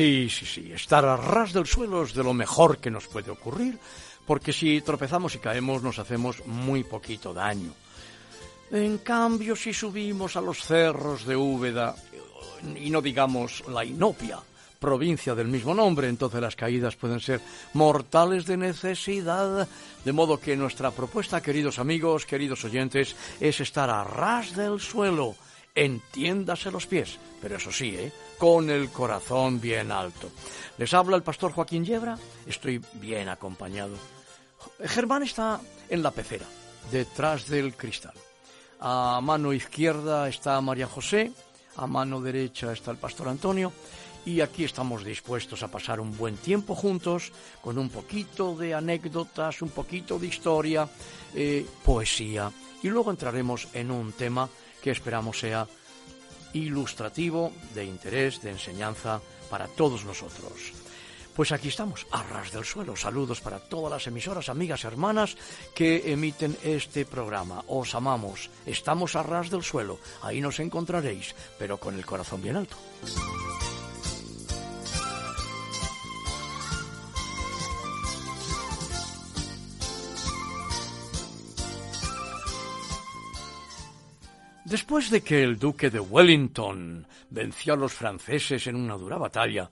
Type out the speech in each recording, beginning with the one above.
Sí, sí, sí. Estar a ras del suelo es de lo mejor que nos puede ocurrir, porque si tropezamos y caemos nos hacemos muy poquito daño. En cambio, si subimos a los cerros de Úbeda, y no digamos la Inopia, provincia del mismo nombre, entonces las caídas pueden ser mortales de necesidad. De modo que nuestra propuesta, queridos amigos, queridos oyentes, es estar a ras del suelo entiéndase los pies, pero eso sí, ¿eh? con el corazón bien alto. Les habla el pastor Joaquín Yebra, estoy bien acompañado. Germán está en la pecera, detrás del cristal. A mano izquierda está María José, a mano derecha está el pastor Antonio, y aquí estamos dispuestos a pasar un buen tiempo juntos, con un poquito de anécdotas, un poquito de historia, eh, poesía, y luego entraremos en un tema que esperamos sea ilustrativo, de interés, de enseñanza para todos nosotros. Pues aquí estamos, a ras del suelo. Saludos para todas las emisoras, amigas, hermanas que emiten este programa. Os amamos, estamos a ras del suelo, ahí nos encontraréis, pero con el corazón bien alto. Después de que el duque de Wellington venció a los franceses en una dura batalla,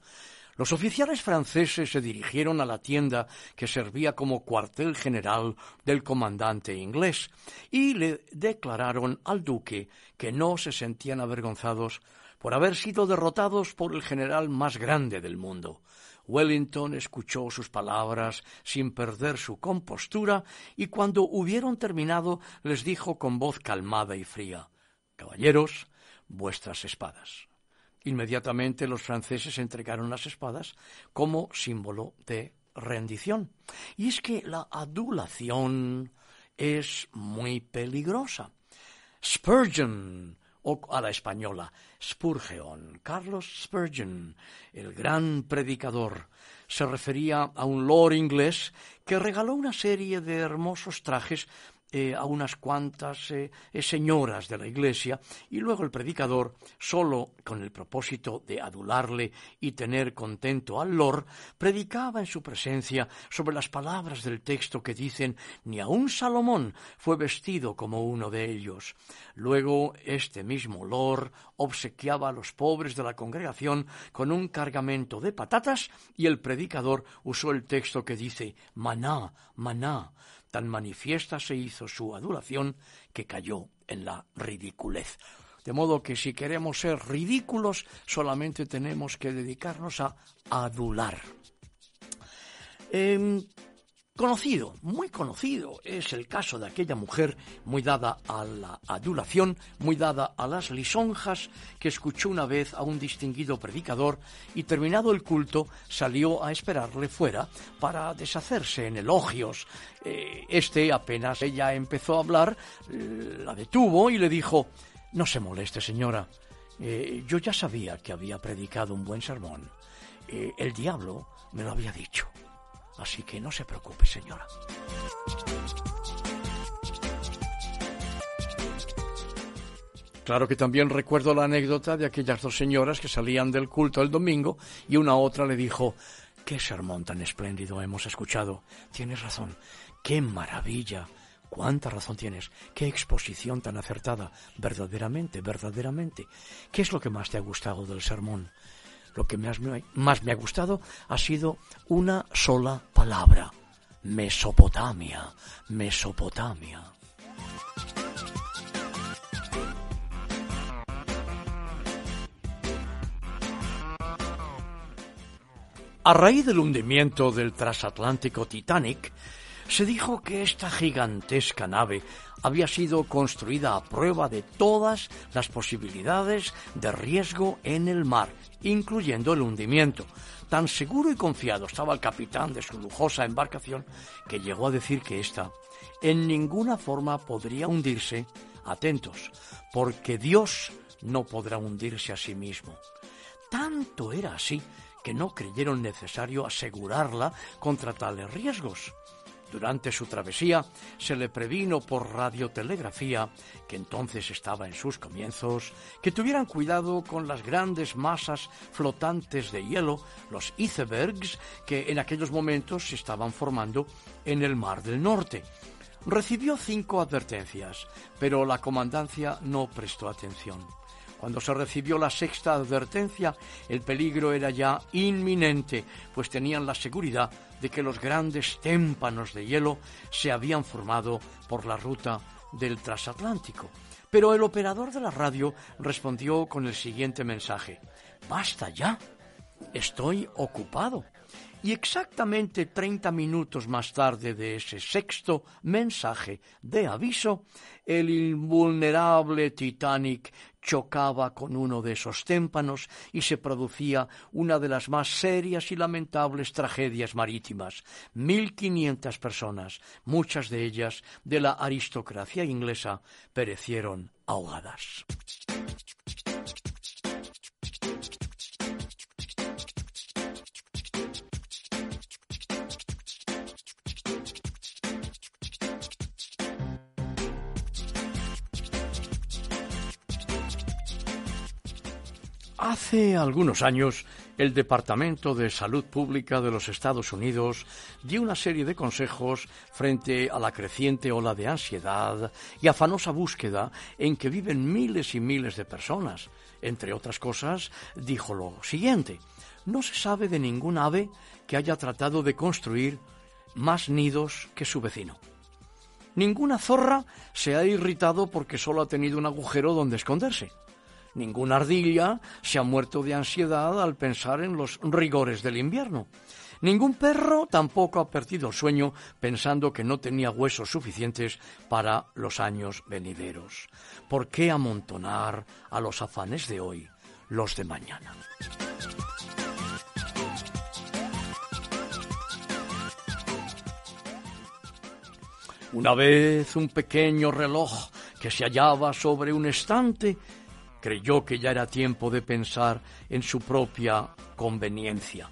los oficiales franceses se dirigieron a la tienda que servía como cuartel general del comandante inglés y le declararon al duque que no se sentían avergonzados por haber sido derrotados por el general más grande del mundo. Wellington escuchó sus palabras sin perder su compostura y cuando hubieron terminado les dijo con voz calmada y fría Caballeros, vuestras espadas. Inmediatamente los franceses entregaron las espadas como símbolo de rendición. Y es que la adulación es muy peligrosa. Spurgeon, o a la española, Spurgeon, Carlos Spurgeon, el gran predicador, se refería a un lord inglés que regaló una serie de hermosos trajes eh, a unas cuantas eh, eh, señoras de la iglesia y luego el predicador, solo con el propósito de adularle y tener contento al lord, predicaba en su presencia sobre las palabras del texto que dicen ni aun Salomón fue vestido como uno de ellos. Luego este mismo lord obsequiaba a los pobres de la congregación con un cargamento de patatas y el predicador usó el texto que dice maná, maná tan manifiesta se hizo su adulación que cayó en la ridiculez. De modo que si queremos ser ridículos, solamente tenemos que dedicarnos a adular. Em, Conocido, muy conocido, es el caso de aquella mujer muy dada a la adulación, muy dada a las lisonjas, que escuchó una vez a un distinguido predicador y terminado el culto salió a esperarle fuera para deshacerse en elogios. Eh, este apenas ella empezó a hablar, eh, la detuvo y le dijo, no se moleste señora, eh, yo ya sabía que había predicado un buen sermón. el diablo me lo había dicho. Así que no se preocupe, señora. Claro que también recuerdo la anécdota de aquellas dos señoras que salían del culto el domingo y una otra le dijo, qué sermón tan espléndido hemos escuchado. Tienes razón, qué maravilla ¿Cuánta razón tienes? ¿Qué exposición tan acertada? Verdaderamente, verdaderamente. ¿Qué es lo que más te ha gustado del sermón? Lo que más me, ha gustado ha sido una sola palabra. Mesopotamia, Mesopotamia. A raíz del hundimiento del transatlántico Titanic, se dijo que esta gigantesca nave había sido construida a prueba de todas las posibilidades de riesgo en el mar, incluyendo el hundimiento. Tan seguro y confiado estaba el capitán de su lujosa embarcación que llegó a decir que ésta en ninguna forma podría hundirse, atentos, porque Dios no podrá hundirse a sí mismo. Tanto era así que no creyeron necesario asegurarla contra tales riesgos. Durante su travesía se le previno por radiotelegrafía, que entonces estaba en sus comienzos, que tuvieran cuidado con las grandes masas flotantes de hielo, los icebergs, que en aquellos momentos se estaban formando en el Mar del Norte. Recibió cinco advertencias, pero la comandancia no prestó atención. Cuando se recibió la sexta advertencia, el peligro era ya inminente, pues tenían la seguridad de que los grandes témpanos de hielo se habían formado por la ruta del transatlántico. Pero el operador de la radio respondió con el siguiente mensaje. Basta ya. Estoy ocupado. Y exactamente 30 minutos más tarde de ese sexto mensaje de aviso, el invulnerable Titanic chocaba con uno de esos témpanos y se producía una de las más serias y lamentables tragedias marítimas. Mil quinientas personas, muchas de ellas de la aristocracia inglesa, perecieron ahogadas. Hace algunos años, el Departamento de Salud Pública de los Estados Unidos dio una serie de consejos frente a la creciente ola de ansiedad y afanosa búsqueda en que viven miles y miles de personas. Entre otras cosas, dijo lo siguiente, no se sabe de ningún ave que haya tratado de construir más nidos que su vecino. Ninguna zorra se ha irritado porque solo ha tenido un agujero donde esconderse. Ninguna ardilla se ha muerto de ansiedad al pensar en los rigores del invierno. Ningún perro tampoco ha perdido el sueño pensando que no tenía huesos suficientes para los años venideros. ¿Por qué amontonar a los afanes de hoy los de mañana? Una vez un pequeño reloj que se hallaba sobre un estante creyó que ya era tiempo de pensar en su propia conveniencia.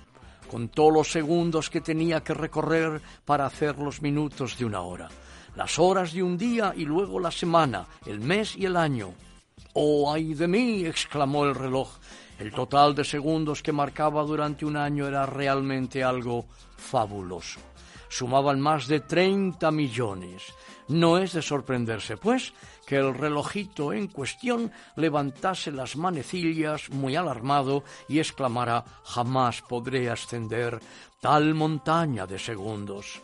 Contó los segundos que tenía que recorrer para hacer los minutos de una hora, las horas de un día y luego la semana, el mes y el año. ¡Oh, ay de mí! exclamó el reloj. El total de segundos que marcaba durante un año era realmente algo fabuloso. Sumaban más de 30 millones. No es de sorprenderse, pues, que el relojito en cuestión levantase las manecillas muy alarmado y exclamara jamás podré ascender tal montaña de segundos.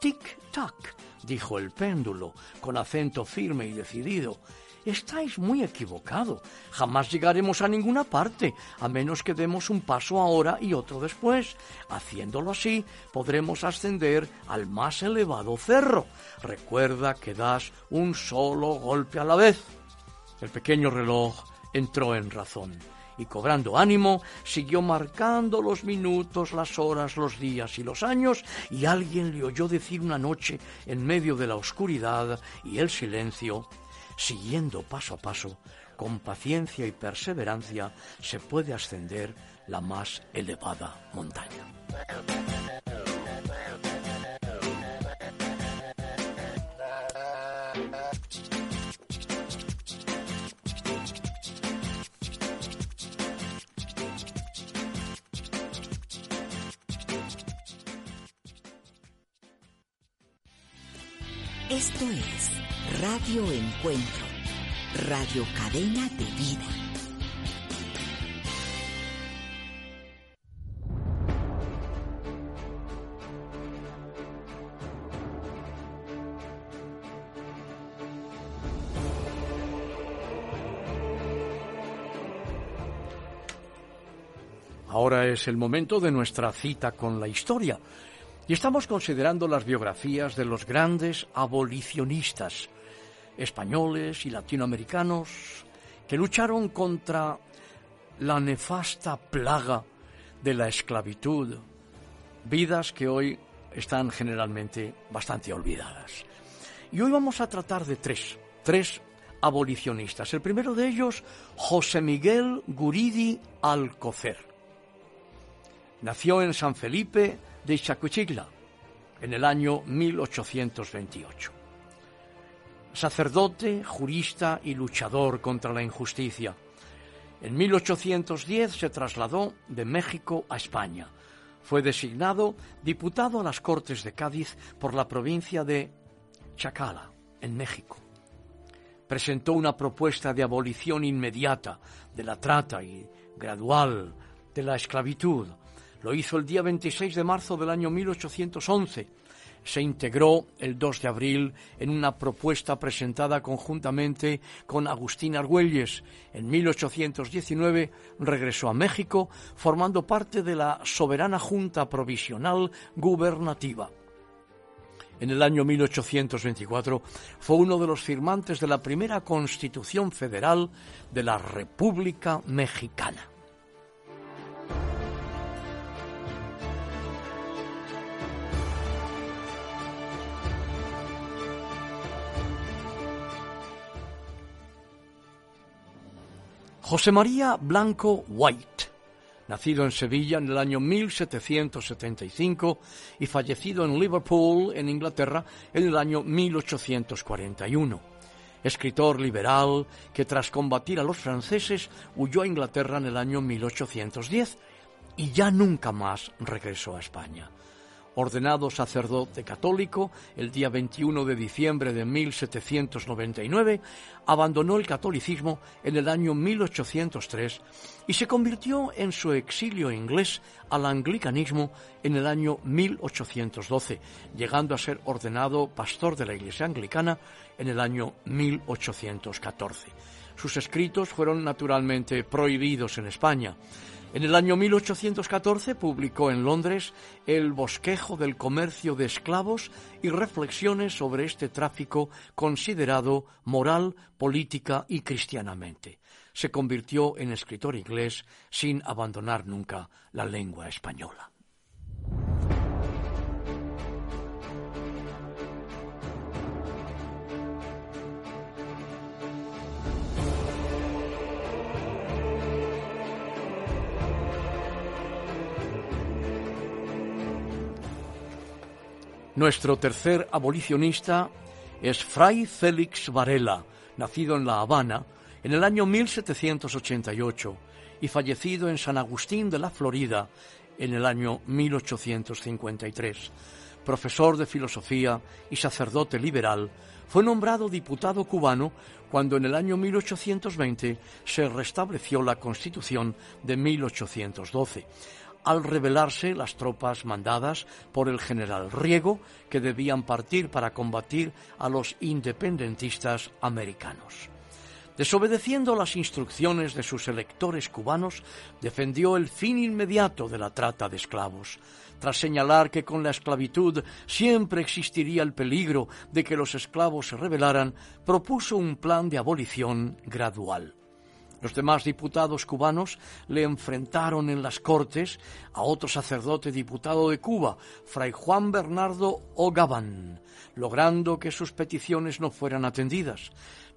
Tic-tac, dijo el péndulo, con acento firme y decidido, Estáis muy equivocado. Jamás llegaremos a ninguna parte, a menos que demos un paso ahora y otro después. Haciéndolo así, podremos ascender al más elevado cerro. Recuerda que das un solo golpe a la vez. El pequeño reloj entró en razón y cobrando ánimo, siguió marcando los minutos, las horas, los días y los años, y alguien le oyó decir una noche, en medio de la oscuridad y el silencio, siguiendo paso a paso, con paciencia y perseverancia, se puede ascender la más elevada montaña. Radio Encuentro, Radio Cadena de Vida. Ahora es el momento de nuestra cita con la historia. Y estamos considerando las biografías de los grandes abolicionistas españoles y latinoamericanos que lucharon contra la nefasta plaga de la esclavitud, vidas que hoy están generalmente bastante olvidadas. Y hoy vamos a tratar de tres, tres abolicionistas. El primero de ellos, José Miguel Guridi Alcocer. Nació en San Felipe de Chacuchigla en el año 1828. Sacerdote, jurista y luchador contra la injusticia. En 1810 se trasladó de México a España. Fue designado diputado a las Cortes de Cádiz por la provincia de Chacala, en México. Presentó una propuesta de abolición inmediata de la trata y gradual de la esclavitud. Lo hizo el día 26 de marzo del año 1811 se integró el 2 de abril en una propuesta presentada conjuntamente con Agustín Argüelles. En 1819 regresó a México formando parte de la Soberana Junta Provisional Gubernativa. En el año 1824 fue uno de los firmantes de la primera Constitución Federal de la República Mexicana. José María Blanco White, nacido en Sevilla en el año 1775 y fallecido en Liverpool, en Inglaterra, en el año 1841. Escritor liberal que tras combatir a los franceses huyó a Inglaterra en el año 1810 y ya nunca más regresó a España ordenado sacerdote católico el día 21 de diciembre de 1799, abandonó el catolicismo en el año 1803 y se convirtió en su exilio inglés al anglicanismo en el año 1812, llegando a ser ordenado pastor de la Iglesia anglicana en el año 1814. Sus escritos fueron naturalmente prohibidos en España. En el año 1814 publicó en Londres El bosquejo del comercio de esclavos y reflexiones sobre este tráfico considerado moral, política y cristianamente. Se convirtió en escritor inglés sin abandonar nunca la lengua española. Nuestro tercer abolicionista es Fray Félix Varela, nacido en La Habana en el año 1788 y fallecido en San Agustín de la Florida en el año 1853. Profesor de filosofía y sacerdote liberal, fue nombrado diputado cubano cuando en el año 1820 se restableció la Constitución de 1812 al rebelarse las tropas mandadas por el general Riego, que debían partir para combatir a los independentistas americanos. Desobedeciendo las instrucciones de sus electores cubanos, defendió el fin inmediato de la trata de esclavos, tras señalar que con la esclavitud siempre existiría el peligro de que los esclavos se rebelaran, propuso un plan de abolición gradual. Los demás diputados cubanos le enfrentaron en las Cortes a otro sacerdote diputado de Cuba, Fray Juan Bernardo Ogabán, logrando que sus peticiones no fueran atendidas.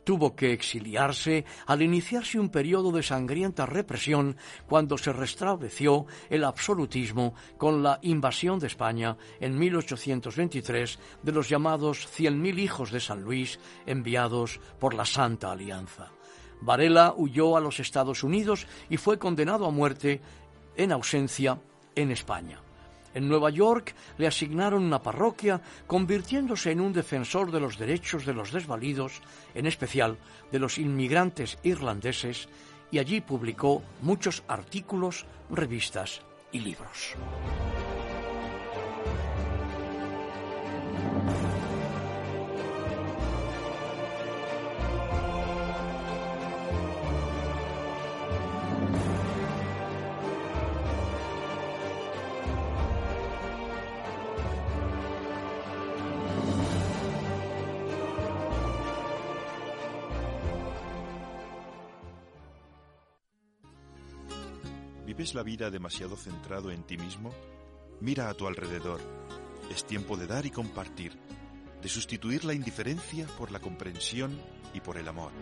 Tuvo que exiliarse al iniciarse un periodo de sangrienta represión cuando se restableció el absolutismo con la invasión de España en 1823 de los llamados cien mil hijos de San Luis enviados por la Santa Alianza. Varela huyó a los Estados Unidos y fue condenado a muerte en ausencia en España. En Nueva York le asignaron una parroquia, convirtiéndose en un defensor de los derechos de los desvalidos, en especial de los inmigrantes irlandeses, y allí publicó muchos artículos, revistas y libros. ¿Vives la vida demasiado centrado en ti mismo? Mira a tu alrededor. Es tiempo de dar y compartir, de sustituir la indiferencia por la comprensión y por el amor.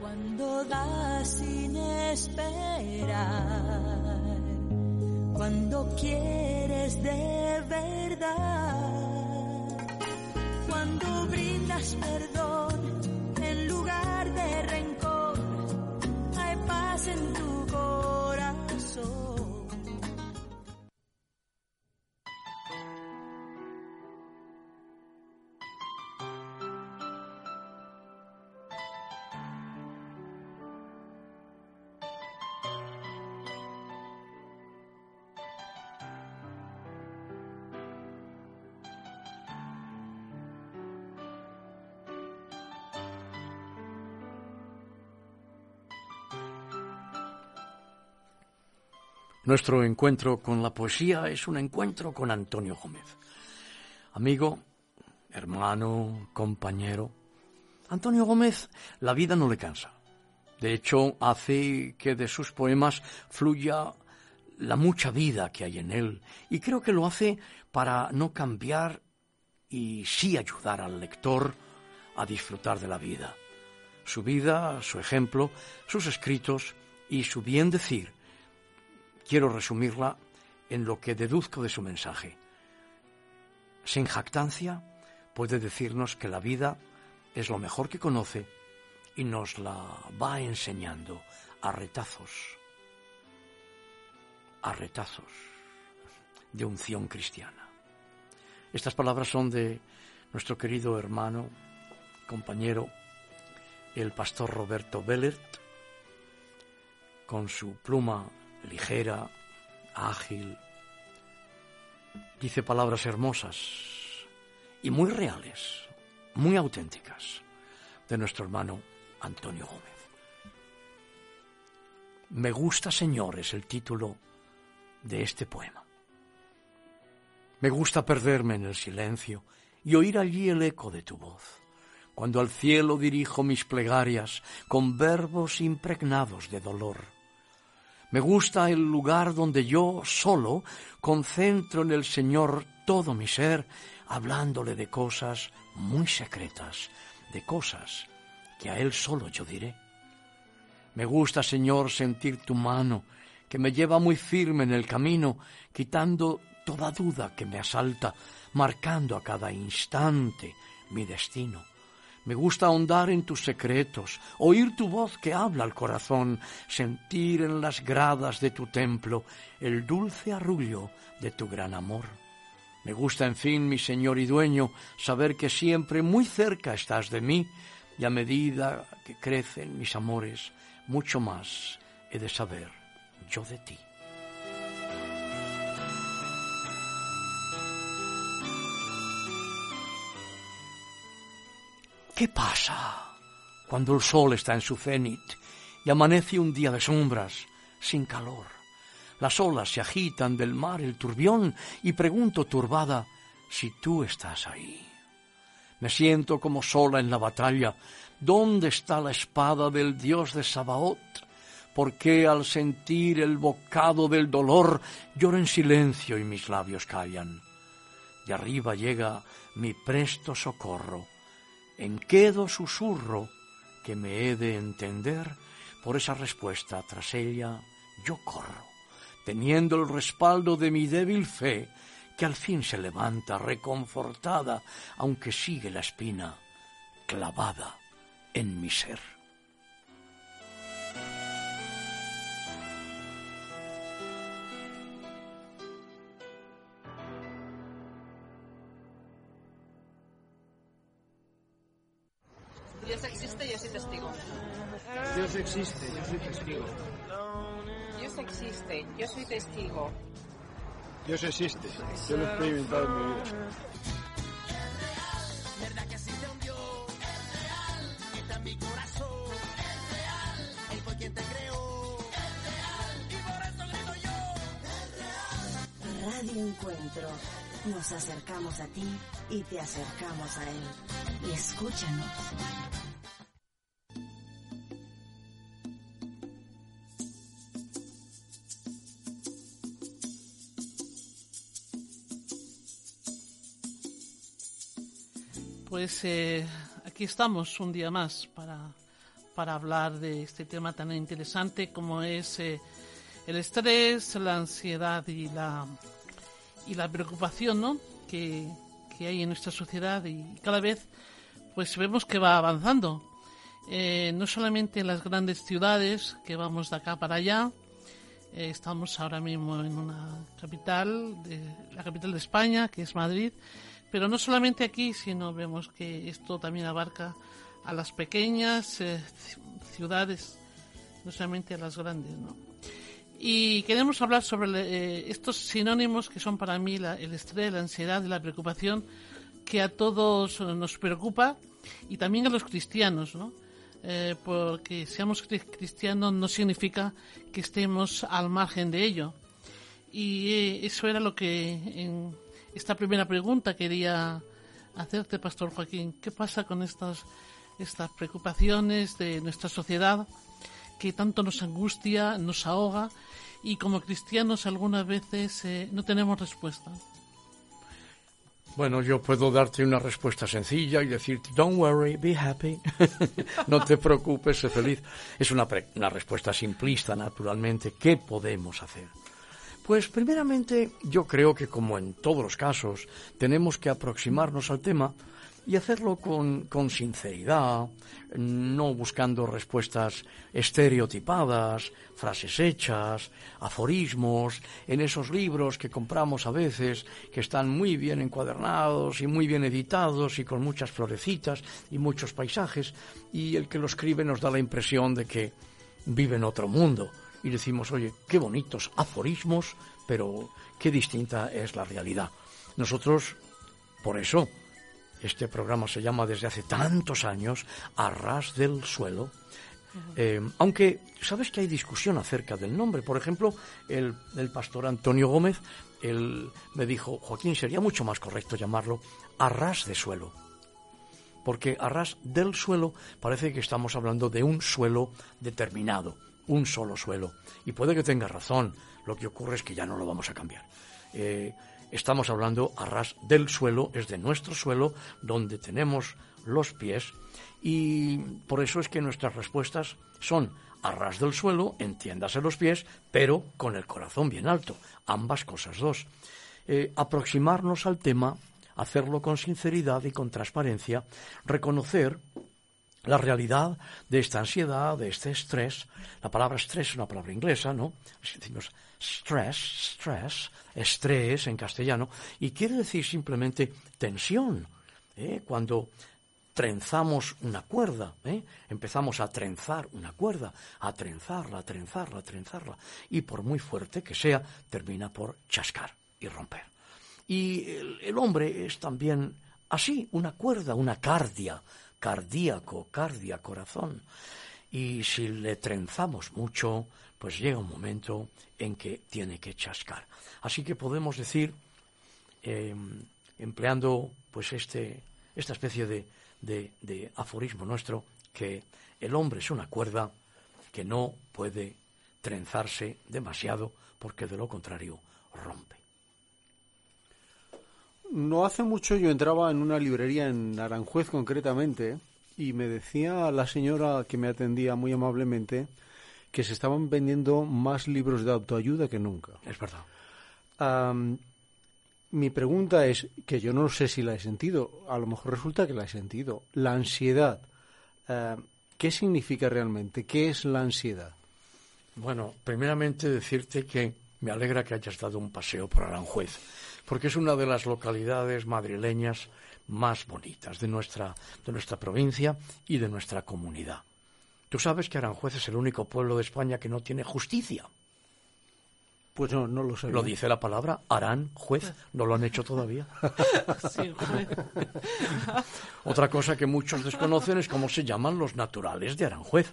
Cuando das sin esperar, cuando quieres de verdad, cuando brindas perdón Nuestro encuentro con la poesía es un encuentro con Antonio Gómez. Amigo, hermano, compañero. Antonio Gómez, la vida no le cansa. De hecho, hace que de sus poemas fluya la mucha vida que hay en él. Y creo que lo hace para no cambiar y sí ayudar al lector a disfrutar de la vida. Su vida, su ejemplo, sus escritos y su bien decir quiero resumirla en lo que deduzco de su mensaje. Sin jactancia, puede decirnos que la vida es lo mejor que conoce y nos la va enseñando a retazos, a retazos de unción cristiana. Estas palabras son de nuestro querido hermano, compañero, el pastor Roberto Bellert, con su pluma ligera, ágil. Dice palabras hermosas y muy reales, muy auténticas, de nuestro hermano Antonio Gómez. Me gusta, Señor, es el título de este poema. Me gusta perderme en el silencio y oír allí el eco de tu voz, cuando al cielo dirijo mis plegarias con verbos impregnados de dolor me gusta el lugar donde yo solo concentro en el Señor todo mi ser, hablándole de cosas muy secretas, de cosas que a Él solo yo diré. Me gusta, Señor, sentir tu mano, que me lleva muy firme en el camino, quitando toda duda que me asalta, marcando a cada instante mi destino. Me gusta ahondar en tus secretos, oír tu voz que habla al corazón, sentir en las gradas de tu templo el dulce arrullo de tu gran amor. Me gusta, en fin, mi Señor y dueño, saber que siempre muy cerca estás de mí y a medida que crecen mis amores, mucho más he de saber yo de ti. ¿Qué pasa cuando el sol está en su cenit y amanece un día de sombras, sin calor? Las olas se agitan del mar el turbión y pregunto turbada si tú estás ahí. Me siento como sola en la batalla. ¿Dónde está la espada del dios de Sabaoth? ¿Por qué al sentir el bocado del dolor lloro en silencio y mis labios callan? De arriba llega mi presto socorro en quedo susurro que me he de entender, por esa respuesta tras ella yo corro, teniendo el respaldo de mi débil fe, que al fin se levanta reconfortada, aunque sigue la espina clavada en mi ser. Dios existe, yo soy testigo. Dios existe, yo soy testigo. Dios existe, yo lo he experimentado en mi vida. verdad que existe un Dios, es real, está en mi corazón, es real, Él fue quien te creó, es real, y por eso grito yo, es real. Radio Encuentro. Nos acercamos a ti y te acercamos a Él. Y escúchanos. Pues eh, aquí estamos un día más para, para hablar de este tema tan interesante como es eh, el estrés, la ansiedad y la, y la preocupación ¿no? que, que hay en nuestra sociedad y cada vez pues vemos que va avanzando. Eh, no solamente en las grandes ciudades que vamos de acá para allá, eh, estamos ahora mismo en una capital, de, la capital de España, que es Madrid, pero no solamente aquí, sino vemos que esto también abarca a las pequeñas eh, ciudades, no solamente a las grandes, ¿no? Y queremos hablar sobre eh, estos sinónimos que son para mí la, el estrés, la ansiedad y la preocupación que a todos nos preocupa y también a los cristianos, ¿no? Eh, porque seamos cristianos no significa que estemos al margen de ello. Y eh, eso era lo que en esta primera pregunta quería hacerte, Pastor Joaquín. ¿Qué pasa con estas, estas preocupaciones de nuestra sociedad que tanto nos angustia, nos ahoga y como cristianos algunas veces eh, no tenemos respuesta? Bueno, yo puedo darte una respuesta sencilla y decirte, don't worry, be happy. no te preocupes, sé feliz. Es una, una respuesta simplista, naturalmente. ¿Qué podemos hacer? Pues primeramente yo creo que como en todos los casos tenemos que aproximarnos al tema y hacerlo con, sinceridad, no buscando respuestas estereotipadas, frases hechas, aforismos, en esos libros que compramos a veces, que están muy bien encuadernados y muy bien editados y con muchas florecitas y muchos paisajes, y el que lo escribe nos da la impresión de que vive en otro mundo. Y decimos, oye, qué bonitos aforismos, pero qué distinta es la realidad. Nosotros, por eso, este programa se llama desde hace tantos años A ras del suelo. Eh, aunque sabes que hay discusión acerca del nombre. Por ejemplo, el, el pastor Antonio Gómez él me dijo, Joaquín, sería mucho más correcto llamarlo a ras de suelo. Porque a ras del suelo parece que estamos hablando de un suelo determinado, un solo suelo. Y puede que tenga razón, lo que ocurre es que ya no lo vamos a cambiar. Eh, estamos hablando a ras del suelo, es de nuestro suelo, donde tenemos los pies, y por eso es que nuestras respuestas son a ras del suelo, entiéndase los pies, pero con el corazón bien alto, ambas cosas dos. Eh, aproximarnos al tema, hacerlo con sinceridad y con transparencia, reconocer la realidad de esta ansiedad, de este estrés. La palabra estrés es una palabra inglesa, ¿no? Decimos stress, stress, estrés en castellano, y quiere decir simplemente tensión. ¿eh? Cuando trenzamos una cuerda, ¿eh? empezamos a trenzar una cuerda, a trenzarla, a trenzarla, a trenzarla, y por muy fuerte que sea, termina por chascar y romper. Y el, el hombre es también así, una cuerda, una cardia, cardíaco, cardia, corazón. Y si le trenzamos mucho, pues llega un momento en que tiene que chascar. Así que podemos decir, eh, empleando pues este, esta especie de, de, de aforismo nuestro, que el hombre es una cuerda que no puede trenzarse demasiado porque de lo contrario rompe. No hace mucho yo entraba en una librería en Aranjuez concretamente y me decía la señora que me atendía muy amablemente que se estaban vendiendo más libros de autoayuda que nunca. Es verdad. Um, mi pregunta es, que yo no sé si la he sentido, a lo mejor resulta que la he sentido, la ansiedad. Uh, ¿Qué significa realmente? ¿Qué es la ansiedad? Bueno, primeramente decirte que me alegra que hayas dado un paseo por Aranjuez, porque es una de las localidades madrileñas más bonitas de nuestra, de nuestra provincia y de nuestra comunidad. Tú sabes que Aranjuez es el único pueblo de España que no tiene justicia. Pues no, no lo sé. Lo dice la palabra Aranjuez, no lo han hecho todavía. Sí, juez. Otra cosa que muchos desconocen es cómo se llaman los naturales de Aranjuez.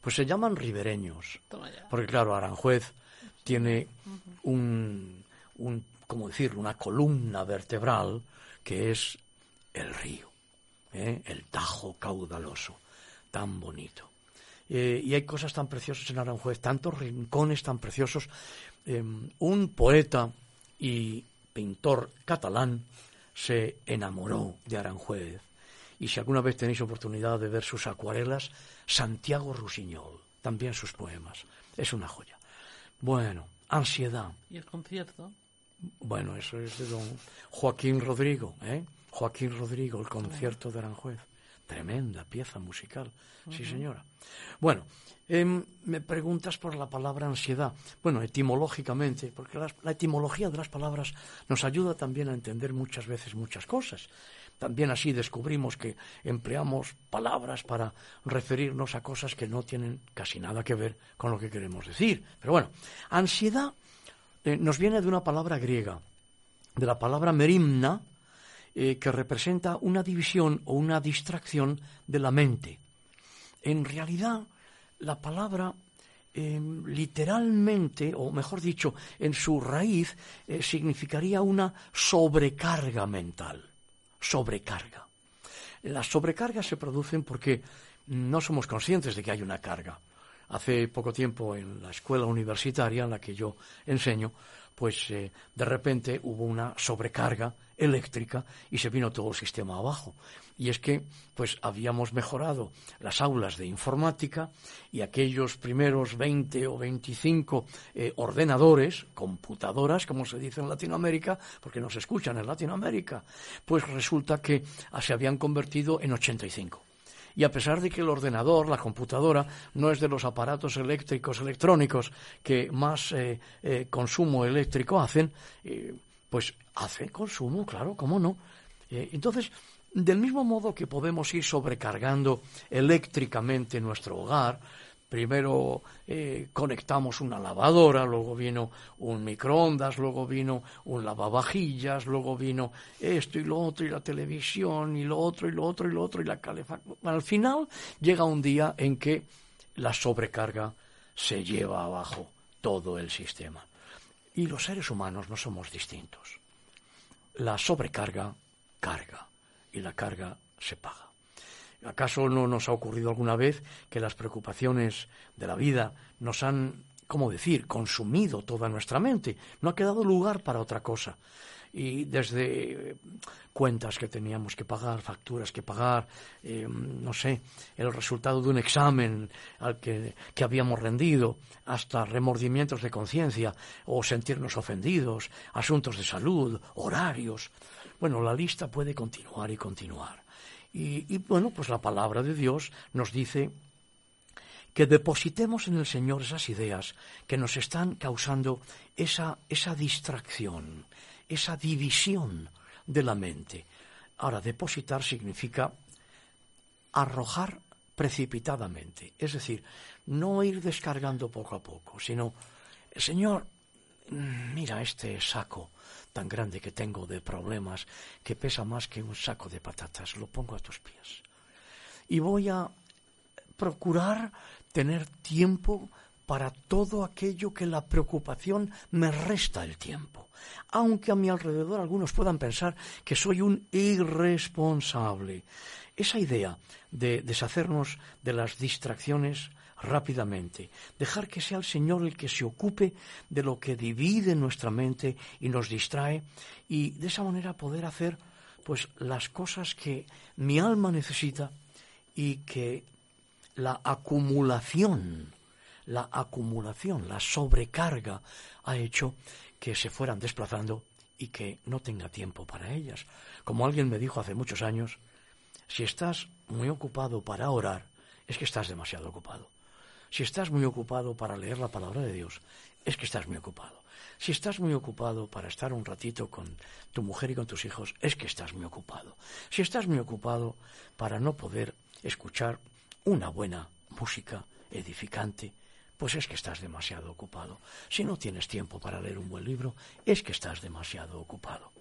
Pues se llaman ribereños. Porque claro, Aranjuez tiene un, un, ¿cómo decirlo? Una columna vertebral que es el río, ¿eh? el Tajo caudaloso, tan bonito. Eh, y hay cosas tan preciosas en Aranjuez, tantos rincones tan preciosos. Eh, un poeta y pintor catalán se enamoró de Aranjuez. Y si alguna vez tenéis oportunidad de ver sus acuarelas, Santiago Rusiñol, también sus poemas. Es una joya. Bueno, ansiedad. Y el concierto. Bueno, eso es de don Joaquín Rodrigo, ¿eh? Joaquín Rodrigo, el concierto de Aranjuez. Tremenda pieza musical, sí señora. Bueno, em, me preguntas por la palabra ansiedad. Bueno, etimológicamente, porque la etimología de las palabras nos ayuda también a entender muchas veces muchas cosas. También así descubrimos que empleamos palabras para referirnos a cosas que no tienen casi nada que ver con lo que queremos decir. Pero bueno, ansiedad eh, nos viene de una palabra griega, de la palabra merimna, eh, que representa una división o una distracción de la mente. En realidad, la palabra eh, literalmente, o mejor dicho, en su raíz, eh, significaría una sobrecarga mental. Sobrecarga. Las sobrecargas se producen porque no somos conscientes de que hay una carga. Hace poco tiempo en la escuela universitaria en la que yo enseño, pues eh, de repente hubo una sobrecarga eléctrica y se vino todo el sistema abajo. Y es que pues habíamos mejorado las aulas de informática y aquellos primeros 20 o 25 eh, ordenadores, computadoras, como se dice en Latinoamérica, porque nos escuchan en Latinoamérica, pues resulta que se habían convertido en 85. Y a pesar de que el ordenador, la computadora, no es de los aparatos eléctricos, electrónicos que más eh, eh, consumo eléctrico hacen, eh, pues hace consumo, claro, ¿cómo no? Entonces, del mismo modo que podemos ir sobrecargando eléctricamente nuestro hogar, primero eh, conectamos una lavadora, luego vino un microondas, luego vino un lavavajillas, luego vino esto y lo otro, y la televisión, y lo otro, y lo otro, y lo otro, y la calefacción. Al final llega un día en que la sobrecarga se lleva abajo todo el sistema. Y los seres humanos no somos distintos. La sobrecarga carga y la carga se paga. ¿Acaso no nos ha ocurrido alguna vez que las preocupaciones de la vida nos han, ¿cómo decir?, consumido toda nuestra mente? No ha quedado lugar para otra cosa. Y desde cuentas que teníamos que pagar, facturas que pagar, eh, no sé, el resultado de un examen al que, que habíamos rendido, hasta remordimientos de conciencia o sentirnos ofendidos, asuntos de salud, horarios. Bueno, la lista puede continuar y continuar. Y, bueno, pues la palabra de Dios nos dice que depositemos en el Señor esas ideas que nos están causando esa, esa distracción, esa división de la mente. Ahora, depositar significa arrojar precipitadamente, es decir, no ir descargando poco a poco, sino, Señor, mira este saco tan grande que tengo de problemas, que pesa más que un saco de patatas, lo pongo a tus pies. Y voy a procurar tener tiempo para todo aquello que la preocupación me resta el tiempo. Aunque a mi alrededor algunos puedan pensar que soy un irresponsable. Esa idea de deshacernos de las distracciones rápidamente, dejar que sea el Señor el que se ocupe de lo que divide nuestra mente y nos distrae y de esa manera poder hacer pues las cosas que mi alma necesita y que la acumulación, la acumulación, la sobrecarga ha hecho que se fueran desplazando y que no tenga tiempo para ellas. Como alguien me dijo hace muchos años, si estás muy ocupado para orar, es que estás demasiado ocupado. Si estás muy ocupado para leer la palabra de Dios, es que estás muy ocupado. Si estás muy ocupado para estar un ratito con tu mujer y con tus hijos, es que estás muy ocupado. Si estás muy ocupado para no poder escuchar una buena música edificante, pues es que estás demasiado ocupado. Si no tienes tiempo para leer un buen libro, es que estás demasiado ocupado.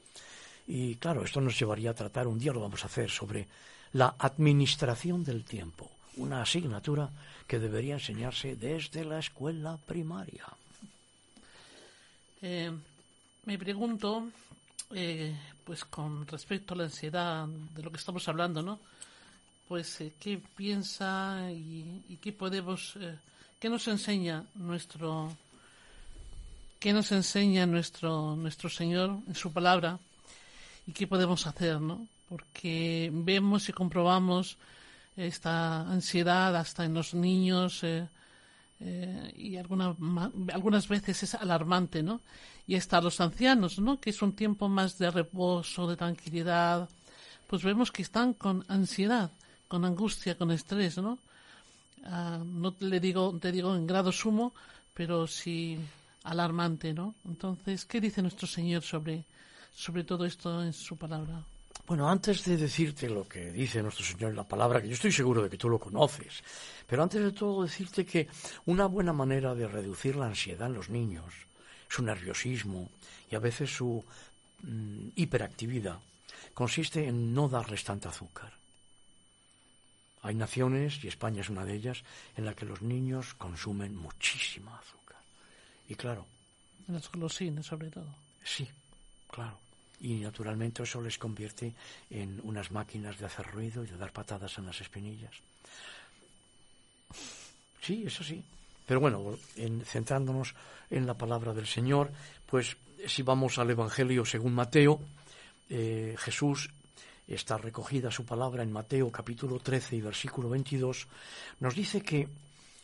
Y claro, esto nos llevaría a tratar, un día lo vamos a hacer, sobre la administración del tiempo, una asignatura que debería enseñarse desde la escuela primaria. Eh, me pregunto, eh, pues con respecto a la ansiedad de lo que estamos hablando, ¿no? Pues eh, qué piensa y, y qué podemos, qué nos enseña nuestro, qué nos enseña nuestro nuestro Señor en su palabra y qué podemos hacer, ¿no? Porque vemos y comprobamos esta ansiedad hasta en los niños. Eh, eh, y alguna, algunas veces es alarmante, ¿no? Y hasta los ancianos, ¿no? Que es un tiempo más de reposo, de tranquilidad, pues vemos que están con ansiedad, con angustia, con estrés, ¿no? Ah, no te le digo, te digo en grado sumo, pero sí alarmante, ¿no? Entonces, ¿qué dice nuestro Señor sobre, sobre todo esto en su palabra? Bueno, antes de decirte lo que dice nuestro Señor en la palabra, que yo estoy seguro de que tú lo conoces, pero antes de todo decirte que una buena manera de reducir la ansiedad en los niños, su nerviosismo y a veces su mm, hiperactividad, consiste en no darles tanta azúcar. Hay naciones, y España es una de ellas, en la que los niños consumen muchísima azúcar. Y claro, En las golosinas, sobre todo. Sí, claro. Y naturalmente eso les convierte en unas máquinas de hacer ruido y de dar patadas en las espinillas. Sí, eso sí. Pero bueno, en- centrándonos en la palabra del Señor, pues si vamos al Evangelio según Mateo, eh, Jesús está recogida su palabra en Mateo capítulo 13 y versículo 22, nos dice que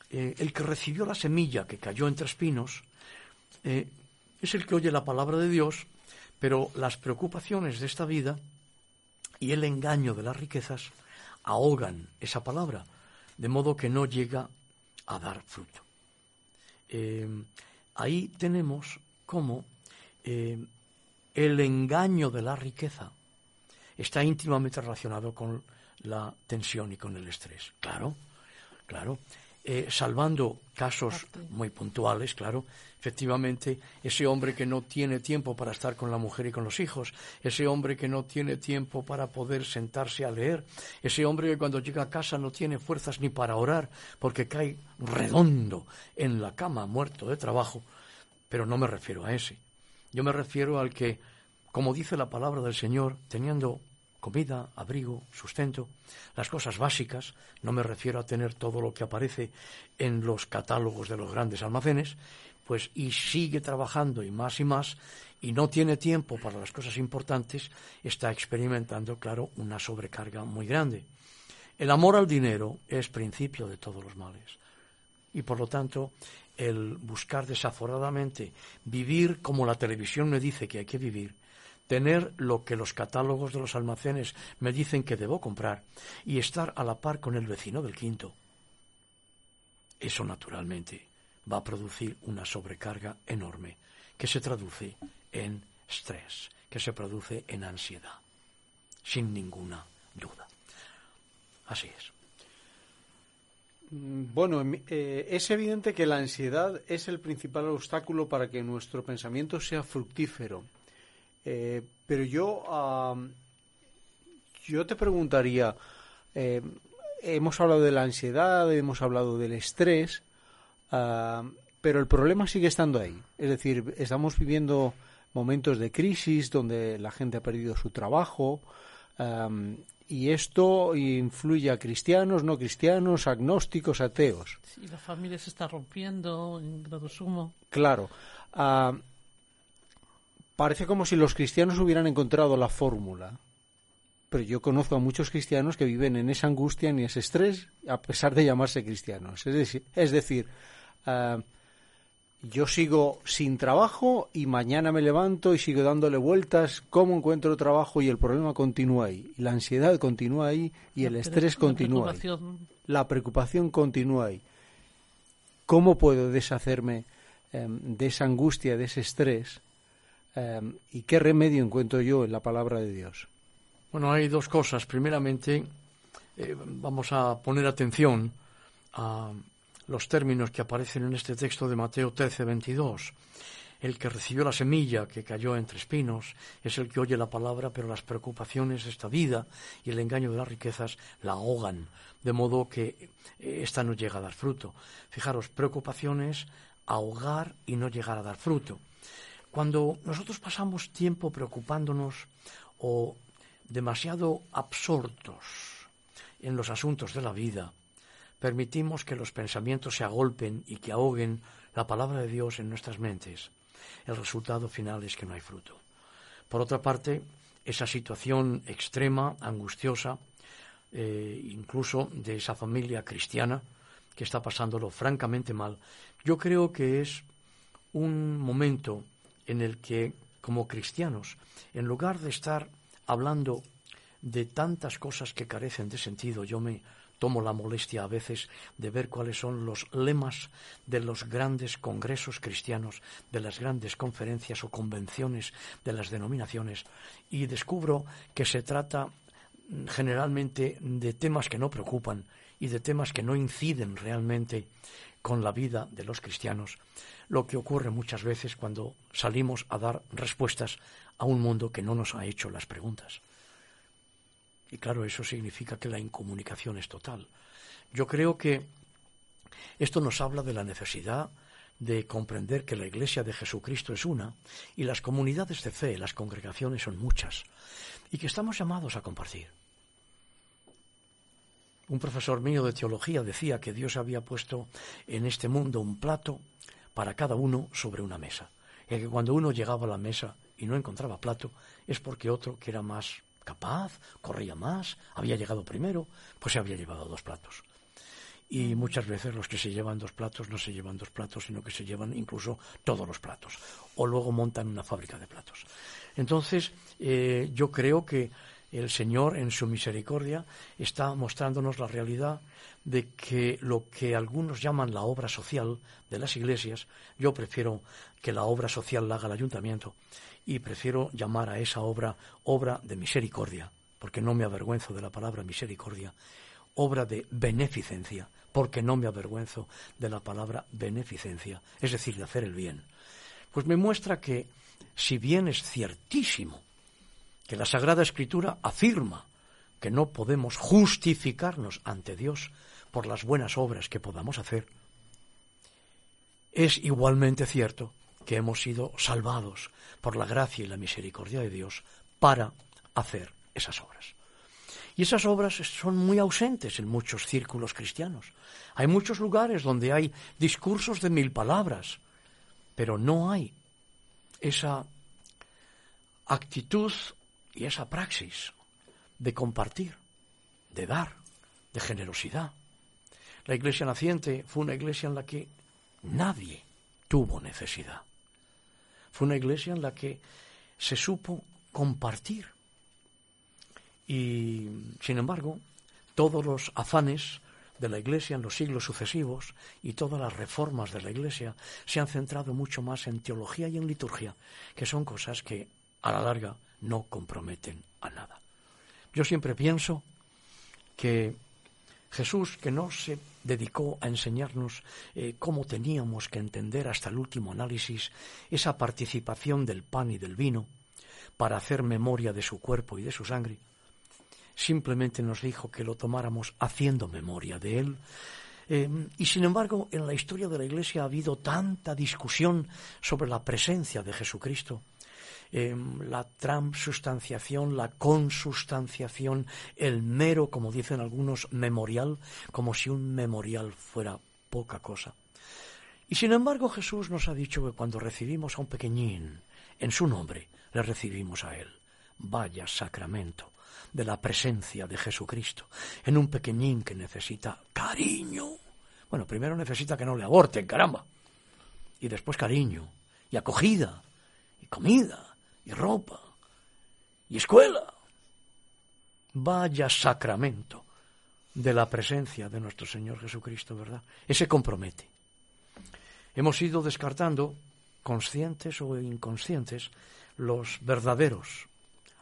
eh, el que recibió la semilla que cayó entre espinos eh, es el que oye la palabra de Dios, pero las preocupaciones de esta vida y el engaño de las riquezas ahogan esa palabra, de modo que no llega a dar fruto. Eh, ahí tenemos cómo eh, el engaño de la riqueza está íntimamente relacionado con la tensión y con el estrés. Claro, claro. Eh, salvando casos muy puntuales, claro, efectivamente, ese hombre que no tiene tiempo para estar con la mujer y con los hijos, ese hombre que no tiene tiempo para poder sentarse a leer, ese hombre que cuando llega a casa no tiene fuerzas ni para orar porque cae redondo en la cama, muerto de trabajo, pero no me refiero a ese. Yo me refiero al que, como dice la palabra del Señor, teniendo comida, abrigo, sustento, las cosas básicas, no me refiero a tener todo lo que aparece en los catálogos de los grandes almacenes, pues y sigue trabajando y más y más y no tiene tiempo para las cosas importantes, está experimentando, claro, una sobrecarga muy grande. El amor al dinero es principio de todos los males. Y por lo tanto, el buscar desaforadamente vivir como la televisión me dice que hay que vivir, tener lo que los catálogos de los almacenes me dicen que debo comprar y estar a la par con el vecino del quinto. Eso naturalmente va a producir una sobrecarga enorme que se traduce en estrés, que se produce en ansiedad, sin ninguna duda. Así es. Mm, Bueno, eh, es evidente que la ansiedad es el principal obstáculo para que nuestro pensamiento sea fructífero. Eh, pero yo, am, yo te preguntaría, eh, hemos hablado de la ansiedad, hemos hablado del estrés, am, pero el problema sigue estando ahí. Es decir, estamos viviendo momentos de crisis donde la gente ha perdido su trabajo, y esto influye a cristianos, no cristianos, agnósticos, ateos. Sí, la familia se está rompiendo en grado sumo. Claro. Parece como si los cristianos hubieran encontrado la fórmula. Pero yo conozco a muchos cristianos que viven en esa angustia ni ese estrés, a pesar de llamarse cristianos. Es decir, es decir ah, yo sigo sin trabajo y mañana me levanto y sigo dándole vueltas cómo encuentro trabajo y el problema continúa ahí. La ansiedad continúa ahí y el estrés continúa ahí. La preocupación continúa ahí. ¿Cómo puedo deshacerme em, de esa angustia, de ese estrés, em, y qué remedio encuentro yo en la palabra de Dios. Bueno, hay dos cosas. Primeramente, eh, vamos a poner atención a los términos que aparecen en este texto de Mateo 13, 22. El que recibió la semilla que cayó entre espinos es el que oye la palabra, pero las preocupaciones de esta vida y el engaño de las riquezas la ahogan, de modo que ésta no llega a dar fruto. Fijaros, preocupaciones, ahogar y no llegar a dar fruto. Cuando nosotros pasamos tiempo preocupándonos o demasiado absortos en los asuntos de la vida, permitimos que los pensamientos se agolpen y que ahoguen la palabra de Dios en nuestras mentes el resultado final es que no hay fruto. Por otra parte, esa situación extrema, angustiosa, eh, incluso de esa familia cristiana que está pasándolo francamente mal, yo creo que es un momento en el que, como cristianos, en lugar de estar hablando de tantas cosas que carecen de sentido, yo me tomo la molestia a veces de ver cuáles son los lemas de los grandes congresos cristianos, de las grandes conferencias o convenciones de las denominaciones, y descubro que se trata mm, generalmente de temas que no preocupan y de temas que no inciden realmente con la vida de los cristianos, lo que ocurre muchas veces cuando salimos a dar respuestas a un mundo que no nos ha hecho las preguntas. Y claro, eso significa que la incomunicación es total. Yo creo que esto nos habla de la necesidad de comprender que la Iglesia de Jesucristo es una y las comunidades de fe, las congregaciones son muchas y que estamos llamados a compartir. Un profesor mío de teología decía que Dios había puesto en este mundo un plato para cada uno sobre una mesa. Y que cuando uno llegaba a la mesa y no encontraba plato es porque otro que era más capaz, corría más, había llegado primero, pues se había llevado dos platos. Y muchas veces los que se llevan dos platos no se llevan dos platos, sino que se llevan incluso todos los platos. O luego montan una fábrica de platos. Entonces, eh, yo creo que el Señor, en su misericordia, está mostrándonos la realidad de que lo que algunos llaman la obra social de las iglesias, yo prefiero que la obra social la haga el ayuntamiento, y prefiero llamar a esa obra obra de misericordia, porque no me avergüenzo de la palabra misericordia, obra de beneficencia, porque no me avergüenzo de la palabra beneficencia, es decir, de hacer el bien. Pues me muestra que, si bien es ciertísimo que la Sagrada Escritura afirma que no podemos justificarnos ante Dios por las buenas obras que podamos hacer, es igualmente cierto que hemos sido salvados por la gracia y la misericordia de Dios para hacer esas obras. Y esas obras son muy ausentes en muchos círculos cristianos. Hay muchos lugares donde hay discursos de mil palabras, pero no hay esa actitud y esa praxis de compartir, de dar, de generosidad. La iglesia naciente fue una iglesia en la que nadie tuvo necesidad. Fue una iglesia en la que se supo compartir. Y, sin embargo, todos los afanes de la Iglesia en los siglos sucesivos y todas las reformas de la Iglesia se han centrado mucho más en teología y en liturgia, que son cosas que a la larga no comprometen a nada. Yo siempre pienso que Jesús, que no se dedicó a enseñarnos eh, cómo teníamos que entender hasta el último análisis esa participación del pan y del vino para hacer memoria de su cuerpo y de su sangre, simplemente nos dijo que lo tomáramos haciendo memoria de él. Eh, y sin embargo, en la historia de la Iglesia ha habido tanta discusión sobre la presencia de Jesucristo Em, la transustanciación, la consustanciación, el mero, como dicen algunos, memorial, como si un memorial fuera poca cosa. Y sin embargo Jesús nos ha dicho que cuando recibimos a un pequeñín en su nombre, le recibimos a él. Vaya sacramento de la presencia de Jesucristo en un pequeñín que necesita cariño. Bueno, primero necesita que no le aborten, caramba. Y después cariño, y acogida, y comida, y ropa y escuela. Vaya sacramento de la presencia de nuestro Señor Jesucristo, ¿verdad? Ese compromete. hemos ido descartando, conscientes o inconscientes, los verdaderos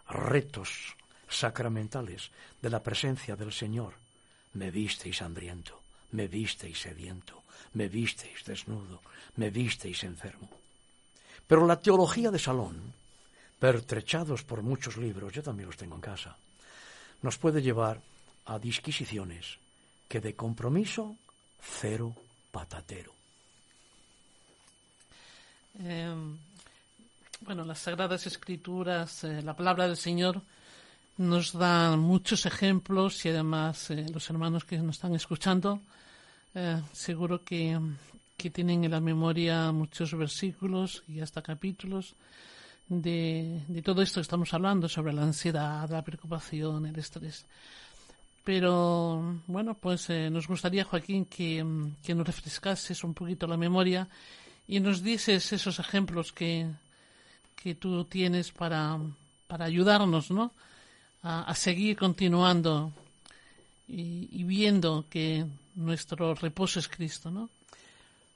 retos sacramentales de la presencia del Señor. Me visteis hambriento, me visteis sediento, me visteis desnudo, me visteis enfermo. Pero la teología de salón, pertrechados por muchos libros, yo también los tengo en casa, nos puede llevar a disquisiciones que de compromiso cero patatero. Eh, bueno, las Sagradas Escrituras, eh, la palabra del Señor nos da muchos ejemplos y además eh, los hermanos que nos están escuchando eh, seguro que, que, tienen en la memoria muchos versículos y hasta capítulos de, de, todo esto que estamos hablando sobre la ansiedad, la preocupación, el estrés. Pero bueno, pues eh, nos gustaría, Joaquín, que, que nos refrescases un poquito la memoria y nos dices esos ejemplos que, que tú tienes para, para ayudarnos, ¿no? A, a seguir continuando y, y, viendo que nuestro reposo es Cristo, ¿no?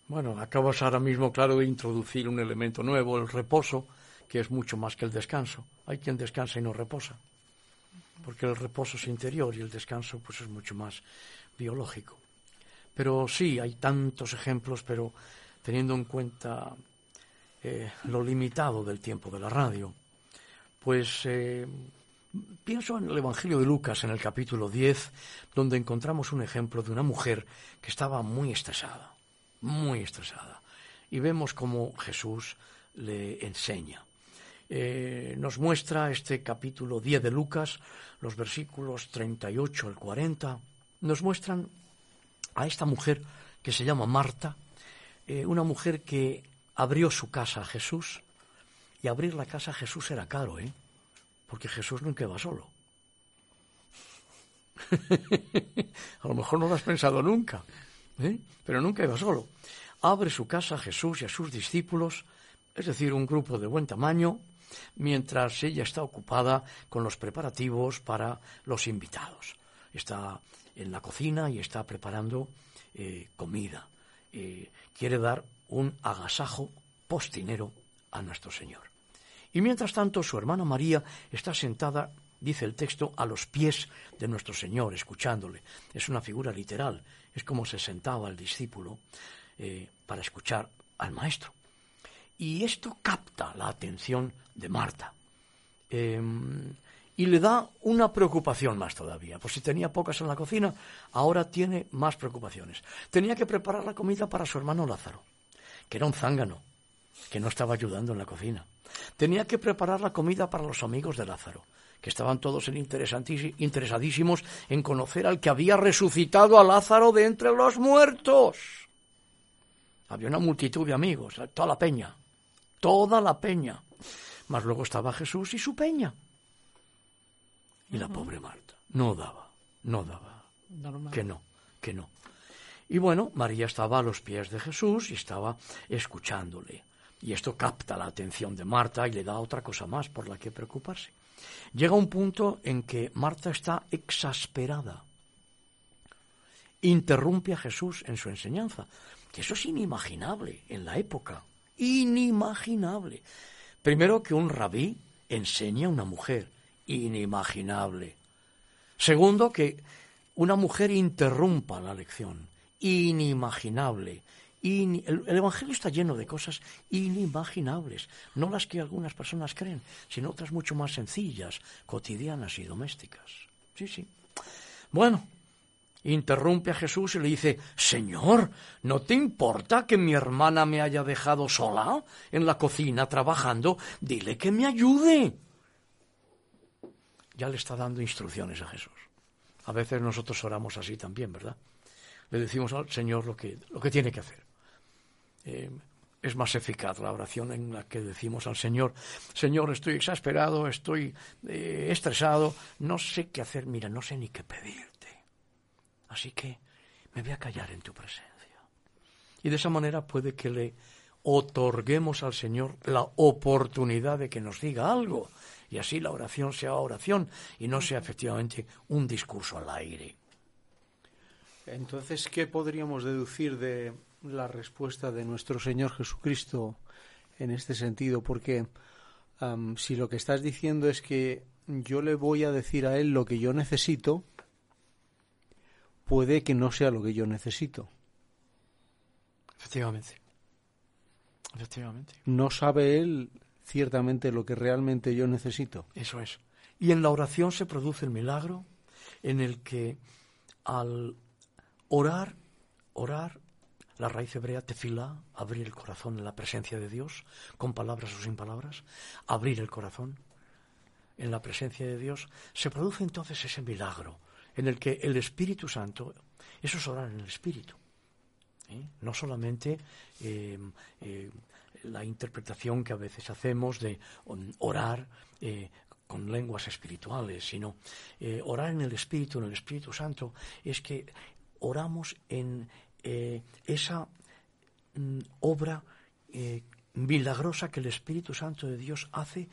Bueno, acabas ahora mismo, claro, de introducir un elemento nuevo, el reposo, que es mucho más que el descanso. Hay quien descansa y no reposa, porque el reposo es interior y el descanso pues es mucho más biológico. Pero sí, hay tantos ejemplos, pero teniendo en cuenta eh, lo limitado del tiempo de la radio, pues eh, pienso en el Evangelio de Lucas, en el capítulo 10, donde encontramos un ejemplo de una mujer que estaba muy estresada, muy estresada. Y vemos cómo Jesús le enseña. Eh, nos muestra este capítulo 10 de Lucas, los versículos 38 al 40, nos muestran a esta mujer que se llama Marta, eh, una mujer que abrió su casa a Jesús, y abrir la casa a Jesús era caro, ¿eh? Porque Jesús nunca va solo. a lo mejor no lo has pensado nunca, ¿eh? pero nunca iba solo. Abre su casa a Jesús y a sus discípulos, es decir, un grupo de buen tamaño, mientras ella está ocupada con los preparativos para los invitados. Está en la cocina y está preparando eh, comida. Eh, quiere dar un agasajo postinero a nuestro Señor. Y mientras tanto, su hermana María está sentada, dice el texto, a los pies de nuestro Señor, escuchándole. Es una figura literal, es como se sentaba el discípulo eh, para escuchar al Maestro. Y esto capta la atención de Marta. Eh, y le da una preocupación más todavía. Pues si tenía pocas en la cocina, ahora tiene más preocupaciones. Tenía que preparar la comida para su hermano Lázaro, que era un zángano, que no estaba ayudando en la cocina. Tenía que preparar la comida para los amigos de Lázaro, que estaban todos interesadísimos en conocer al que había resucitado a Lázaro de entre los muertos. Había una multitud de amigos, toda la peña, toda la peña. Mas luego estaba Jesús y su peña. Y la pobre Marta no daba, no daba. Normal. Que no, que no. Y bueno, María estaba a los pies de Jesús y estaba escuchándole. Y esto capta la atención de Marta y le da otra cosa más por la que preocuparse. Llega un punto en que Marta está exasperada. Interrumpe a Jesús en su enseñanza. Que eso es inimaginable en la época. Inimaginable. Primero que un rabí enseñe a una mujer inimaginable. Segundo, que una mujer interrumpa la lección, inimaginable. In, el, el, Evangelio está lleno de cosas inimaginables, no las que algunas personas creen, sino otras mucho más sencillas, cotidianas y domésticas. Sí, sí. Bueno, interrumpe a Jesús y le dice, Señor, ¿no te importa que mi hermana me haya dejado sola en la cocina trabajando? Dile que me ayude ya le está dando instrucciones a Jesús. A veces nosotros oramos así también, ¿verdad? Le decimos al Señor lo que, lo que tiene que hacer. Eh, es más eficaz la oración en la que decimos al Señor, Señor, estoy exasperado, estoy eh, estresado, no sé qué hacer, mira, no sé ni qué pedirte. Así que me voy a callar en tu presencia. Y de esa manera puede que le otorguemos al Señor la oportunidad de que nos diga algo y así la oración sea oración y no sea efectivamente un discurso al aire. Entonces, ¿qué podríamos deducir de, la respuesta de nuestro Señor Jesucristo en este sentido, porque si lo que estás diciendo es que yo le voy a decir a Él lo que yo necesito, puede que no sea lo que yo necesito. Efectivamente. Efectivamente. No sabe Él ciertamente lo que realmente yo necesito. Eso es. Y en la oración se produce el milagro en el que al orar, orar, la raíz hebrea tefilá, abrir el corazón en la presencia de Dios, con palabras o sin palabras, abrir el corazón en la presencia de Dios, se produce entonces ese milagro en el que el Espíritu Santo, eso es orar en el Espíritu. ¿eh? No solamente eh, eh, la interpretación que a veces hacemos de orar eh, con lenguas espirituales, sino orar en el Espíritu, en el Espíritu Santo, es que oramos en esa mm, obra milagrosa que el Espíritu Santo de Dios hace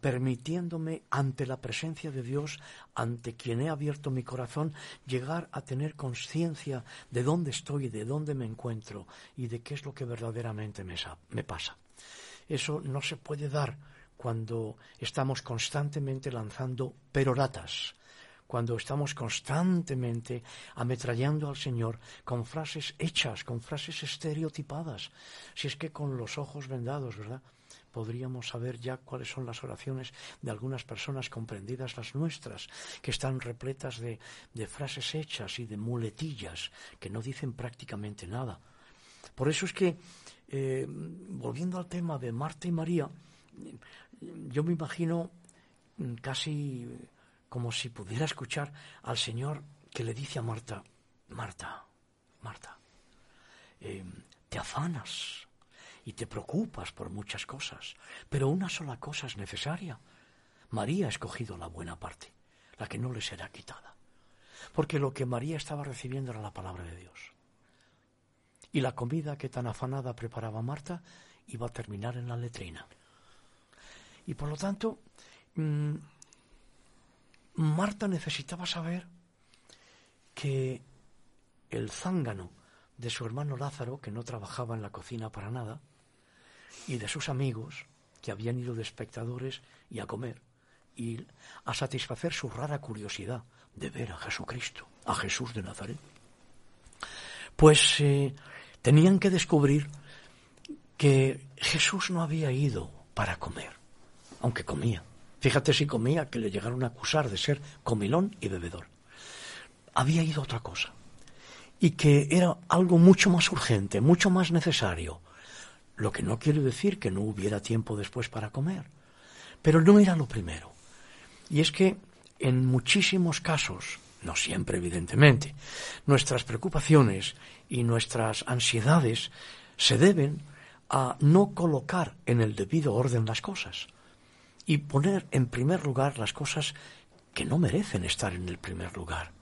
permitiéndome ante la presencia de Dios, ante quien he abierto mi corazón, llegar a tener conciencia de dónde estoy, de dónde me encuentro y de qué es lo que verdaderamente me, sa- me pasa. Eso no se puede dar cuando estamos constantemente lanzando peroratas, cuando estamos constantemente ametrallando al Señor con frases hechas, con frases estereotipadas. Si es que con los ojos vendados, ¿verdad? Podríamos saber ya cuáles son las oraciones de algunas personas comprendidas las nuestras, que están repletas de, de frases hechas y de muletillas que no dicen prácticamente nada. Por eso es que, eh, volviendo al tema de Marta y María, yo me imagino mm, casi como si pudiera escuchar al Señor que le dice a Marta, Marta, Marta, eh, te afanas y te preocupas por muchas cosas, pero una sola cosa es necesaria. María ha escogido la buena parte, la que no le será quitada. Porque lo que María estaba recibiendo era la palabra de Dios. Y la comida que tan afanada preparaba Marta iba a terminar en la letrina. Y por lo tanto, mm, Marta necesitaba saber que el zángano de su hermano Lázaro, que no trabajaba en la cocina para nada, y de sus amigos, que habían ido de espectadores y a comer, y a satisfacer su rara curiosidad de ver a Jesucristo, a Jesús de Nazaret, pues eh, tenían que descubrir que Jesús no había ido para comer, aunque comía. Fíjate si comía que le llegaron a acusar de ser comilón y bebedor. Había ido a otra cosa. Y que era algo mucho más urgente, mucho más necesario. Lo que no quiere decir que no hubiera tiempo después para comer. Pero no era lo primero. Y es que en muchísimos casos, no siempre evidentemente, nuestras preocupaciones y nuestras ansiedades se deben a no colocar en el debido orden las cosas y poner en primer lugar las cosas que no merecen estar en el primer lugar.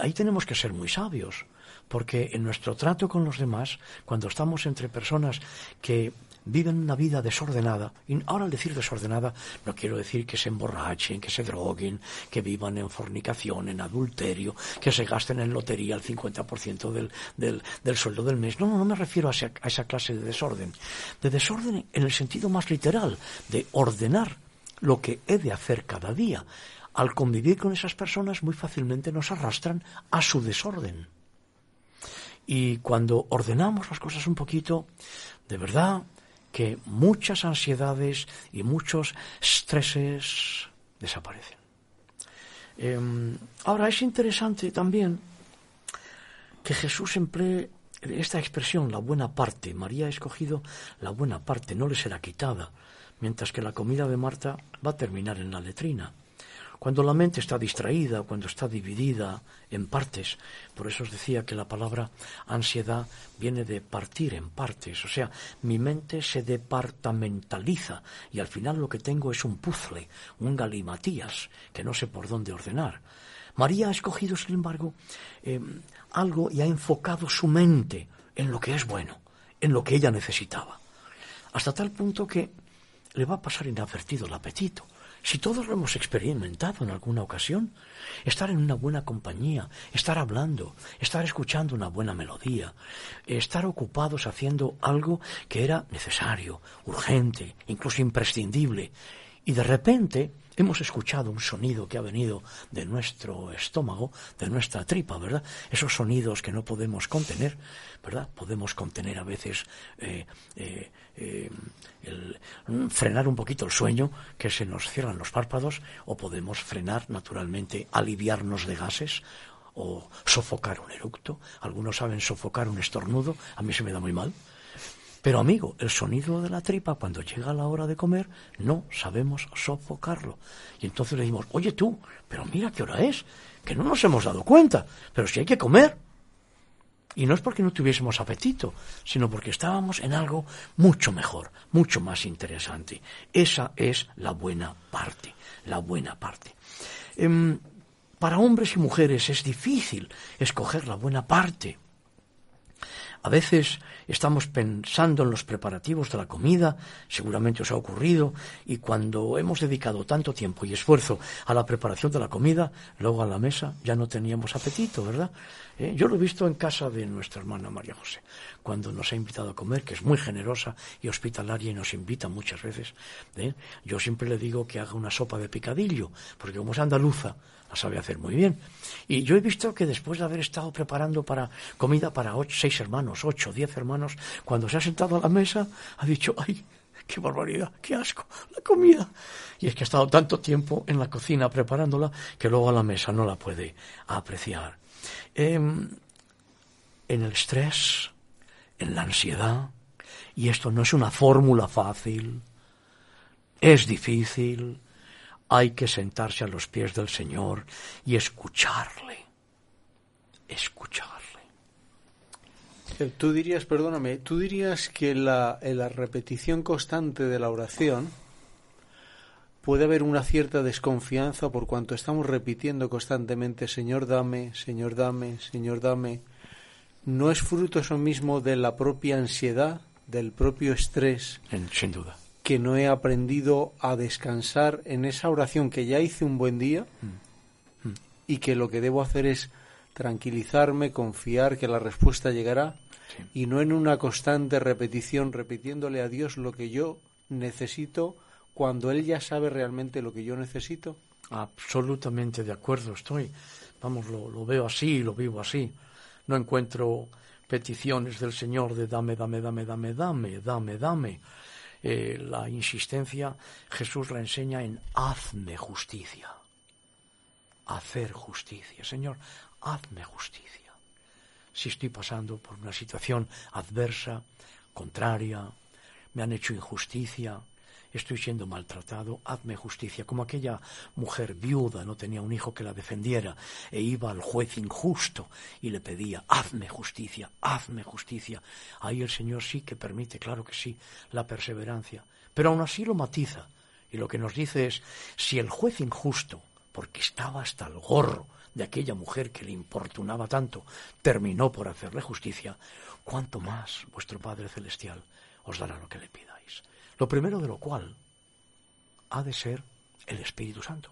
Ahí tenemos que ser muy sabios, porque en nuestro trato con los demás, cuando estamos entre personas que viven una vida desordenada, y ahora al decir desordenada no quiero decir que se emborrachen, que se droguen, que vivan en fornicación, en adulterio, que se gasten en lotería el 50% del, del, del sueldo del mes. No, no, no me refiero a esa, a esa clase de desorden. De desorden en el sentido más literal, de ordenar lo que he de hacer cada día. Al convivir con esas personas muy fácilmente nos arrastran a su desorden. Y cuando ordenamos las cosas un poquito, de verdad que muchas ansiedades y muchos estreses desaparecen. Eh, ahora es interesante también que Jesús emplee esta expresión, la buena parte. María ha escogido la buena parte, no le será quitada, mientras que la comida de Marta va a terminar en la letrina. Cuando la mente está distraída, cuando está dividida en partes, por eso os decía que la palabra ansiedad viene de partir en partes, o sea, mi mente se departamentaliza y al final lo que tengo es un puzzle, un galimatías, que no sé por dónde ordenar. María ha escogido, sin embargo, eh, algo y ha enfocado su mente en lo que es bueno, en lo que ella necesitaba, hasta tal punto que le va a pasar inadvertido el apetito Si todos lo hemos experimentado en alguna ocasión, estar en una buena compañía, estar hablando, estar escuchando una buena melodía, estar ocupados haciendo algo que era necesario, urgente, incluso imprescindible, y de repente hemos escuchado un sonido que ha venido de nuestro estómago, de nuestra tripa, ¿verdad? Esos sonidos que no podemos contener, ¿verdad? Podemos contener a veces eh, eh, eh, el, frenar un poquito el sueño, que se nos cierran los párpados, o podemos frenar naturalmente, aliviarnos de gases o sofocar un eructo. Algunos saben sofocar un estornudo, a mí se me da muy mal. Pero amigo, el sonido de la tripa cuando llega la hora de comer no sabemos sofocarlo. Y entonces le decimos, oye tú, pero mira qué hora es, que no nos hemos dado cuenta, pero si hay que comer. Y no es porque no tuviésemos apetito, sino porque estábamos en algo mucho mejor, mucho más interesante. Esa es la buena parte, la buena parte. Em, para hombres y mujeres es difícil escoger la buena parte. A veces estamos pensando en los preparativos de la comida, seguramente os ha ocurrido, y cuando hemos dedicado tanto tiempo y esfuerzo a la preparación de la comida, luego a la mesa ya no teníamos apetito, ¿verdad? Eh, yo lo he visto en casa de nuestra hermana María José, cuando nos ha invitado a comer, que es muy generosa y hospitalaria y nos invita muchas veces. ¿eh? Yo siempre le digo que haga una sopa de picadillo, porque como es andaluza, la sabe hacer muy bien. Y yo he visto que después de haber estado preparando para comida para seis hermanos, ocho, diez hermanos, cuando se ha sentado a la mesa, ha dicho, ay, qué barbaridad, qué asco, la comida. Y es que ha estado tanto tiempo en la cocina preparándola que luego a la mesa no la puede apreciar. Em, en el estrés, en la ansiedad, y esto no es una fórmula fácil, es difícil, hay que sentarse a los pies del Señor y escucharle. Escucharle. Eh, tú dirías, perdóname, tú dirías que la, en la repetición constante de la oración puede haber una cierta desconfianza por cuanto estamos repitiendo constantemente Señor dame, Señor dame, Señor dame. ¿No es fruto eso mismo de la propia ansiedad, del propio estrés? sin duda que no he aprendido a descansar en esa oración que ya hice un buen día mm. Mm. y que lo que debo hacer es tranquilizarme, confiar que la respuesta llegará y no en una constante repetición, repitiéndole a Dios lo que yo necesito cuando Él ya sabe realmente lo que yo necesito. Absolutamente de acuerdo estoy. Vamos, lo, lo veo así, lo vivo así. No encuentro peticiones del Señor de dame, dame, dame, dame, dame, dame, dame. Eh, la insistencia, Jesús la enseña en hazme justicia. Hacer justicia. Señor, hazme justicia. Si estoy pasando por una situación adversa, contraria, me han hecho injusticia, estoy siendo maltratado, hazme justicia. Como aquella mujer viuda no tenía un hijo que la defendiera e iba al juez injusto y le pedía, hazme justicia, hazme justicia. Ahí el Señor sí que permite, claro que sí, la perseverancia, pero aún así lo matiza. Y lo que nos dice es, si el juez injusto, porque estaba hasta el gorro de aquella mujer que le importunaba tanto, terminó por hacerle justicia, cuánto más vuestro Padre Celestial os dará lo que le pidáis. Lo primero de lo cual ha de ser el Espíritu Santo.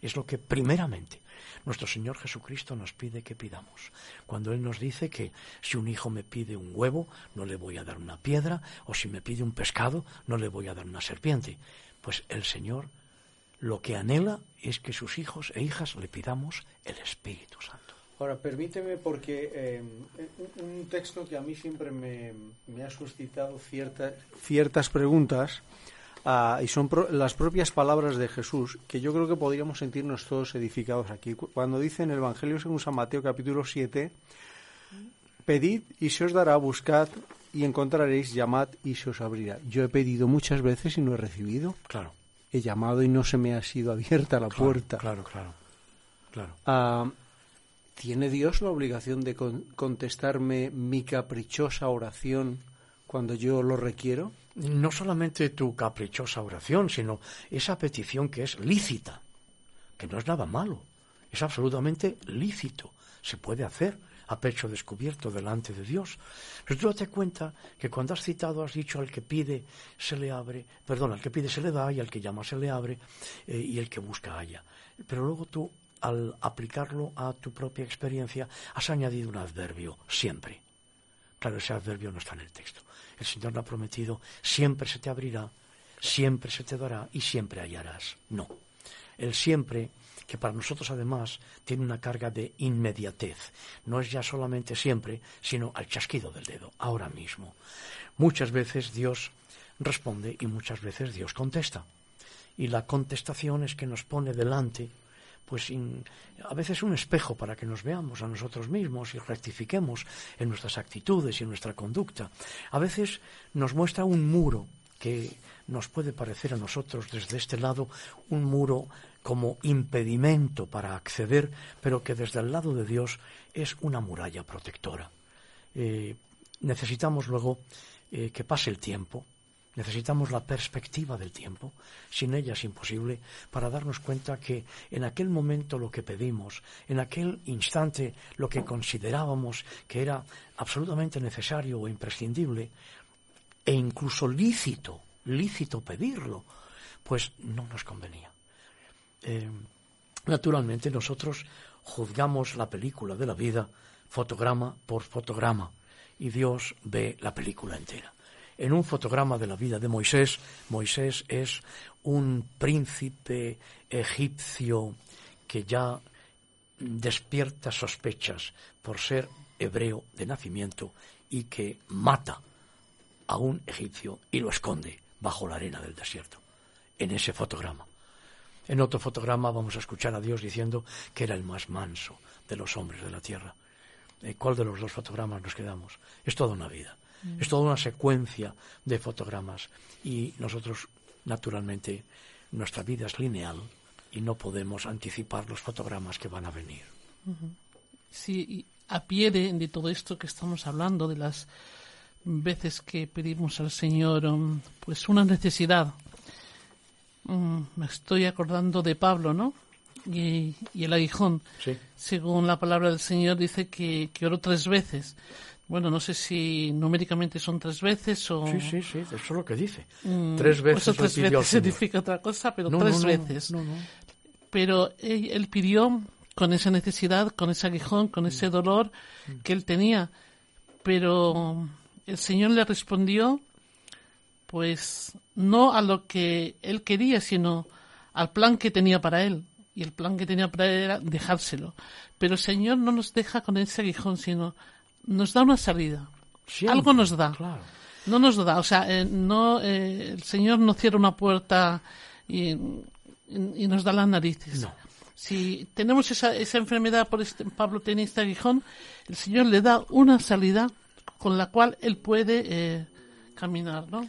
Es lo que primeramente nuestro Señor Jesucristo nos pide que pidamos. Cuando Él nos dice que si un hijo me pide un huevo, no le voy a dar una piedra, o si me pide un pescado, no le voy a dar una serpiente. Pues el Señor lo que anhela es que sus hijos e hijas le pidamos el Espíritu Santo. Ahora, permíteme porque eh, un texto que a mí siempre me, ha suscitado ciertas ciertas preguntas ah, y son las propias palabras de Jesús que yo creo que podríamos sentirnos todos edificados aquí. Cuando dice en el Evangelio según San Mateo capítulo 7, pedid y se os dará, buscad y encontraréis, llamad y se os abrirá. Yo he pedido muchas veces y no he recibido. Claro. He llamado y no se me ha sido abierta la puerta. Claro, claro, claro. Ah, ¿Tiene Dios la obligación de contestarme mi caprichosa oración cuando yo lo requiero? No solamente tu caprichosa oración, sino esa petición que es lícita, que no es nada malo. Es absolutamente lícito. Se puede hacer a pecho descubierto delante de Dios. Pero tú date cuenta que cuando has citado, has dicho al que pide se le abre, perdón, al que pide se le da y al que llama se le abre eh, y el que busca haya. Pero luego tú, al aplicarlo a tu propia experiencia, has añadido un adverbio, siempre. Claro, ese adverbio no está en el texto. El Señor no ha prometido, siempre se te abrirá, siempre se te dará y siempre hallarás. No. El siempre que para nosotros además tiene una carga de inmediatez. No es ya solamente siempre, sino al chasquido del dedo, ahora mismo. Muchas veces Dios responde y muchas veces Dios contesta. Y la contestación es que nos pone delante pues a veces un espejo para que nos veamos a nosotros mismos y rectifiquemos en nuestras actitudes y en nuestra conducta. A veces nos muestra un muro que nos puede parecer a nosotros desde este lado un muro como impedimento para acceder, pero que desde el lado de Dios es una muralla protectora. Eh, necesitamos luego eh, que pase el tiempo, necesitamos la perspectiva del tiempo, sin ella es imposible, para darnos cuenta que en aquel momento lo que pedimos, en aquel instante lo que considerábamos que era absolutamente necesario o imprescindible, e incluso lícito, lícito pedirlo, pues no nos convenía. Eh, naturalmente nosotros juzgamos la película de la vida fotograma por fotograma y Dios ve la película entera. En un fotograma de la vida de Moisés, Moisés es un príncipe egipcio que ya despierta sospechas por ser hebreo de nacimiento y que mata a un egipcio y lo esconde bajo la arena del desierto, en ese fotograma. En otro fotograma vamos a escuchar a Dios diciendo que era el más manso de los hombres de la tierra. ¿En cuál de los dos fotogramas nos quedamos? Es toda una vida. Es toda una secuencia de fotogramas. Y nosotros, naturalmente, nuestra vida es lineal y no podemos anticipar los fotogramas que van a venir. Sí, a pie de, todo esto que estamos hablando, de las veces que pedimos al Señor um, pues una necesidad Mm, me estoy acordando de Pablo, ¿no? Y, el aguijón. Sí. Según la palabra del Señor, dice que, que, oró tres veces. Bueno, no sé si numéricamente son tres veces o... Sí, sí, sí, eso es lo que dice. Mm, tres veces eso tres veces significa otra cosa, pero tres veces. pero él, pidió con esa necesidad, con ese aguijón, con ese mm. dolor que él tenía. Pero el Señor le respondió pues no a lo que él quería, sino al plan que tenía para él. Y el plan que tenía para él era dejárselo. Pero el Señor no nos deja con ese aguijón, sino nos da una salida. Algo nos da. No nos da. O sea, eh, no, eh, el Señor no cierra una puerta y, nos da las narices. Si tenemos esa, esa enfermedad, por este, Pablo tiene este aguijón, el Señor le da una salida con la cual él puede eh, caminar, ¿no?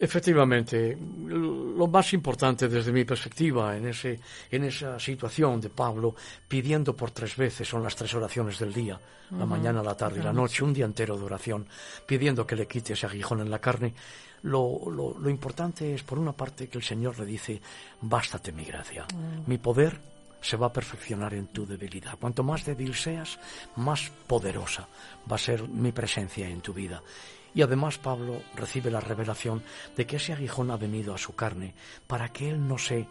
Efectivamente, lo más importante desde mi perspectiva en, ese, en esa situación de Pablo, pidiendo por tres veces, son las tres oraciones del día, la mañana, la tarde y la noche, un día entero de oración, pidiendo que le quite ese aguijón en la carne. Lo, lo, lo importante es, por una parte, que el Señor le dice, bástate mi gracia, mi poder se va a perfeccionar en tu debilidad. Cuanto más débil seas, más poderosa va a ser mi presencia en tu vida. Y además Pablo recibe la revelación de que ese aguijón ha venido a su carne para que él no se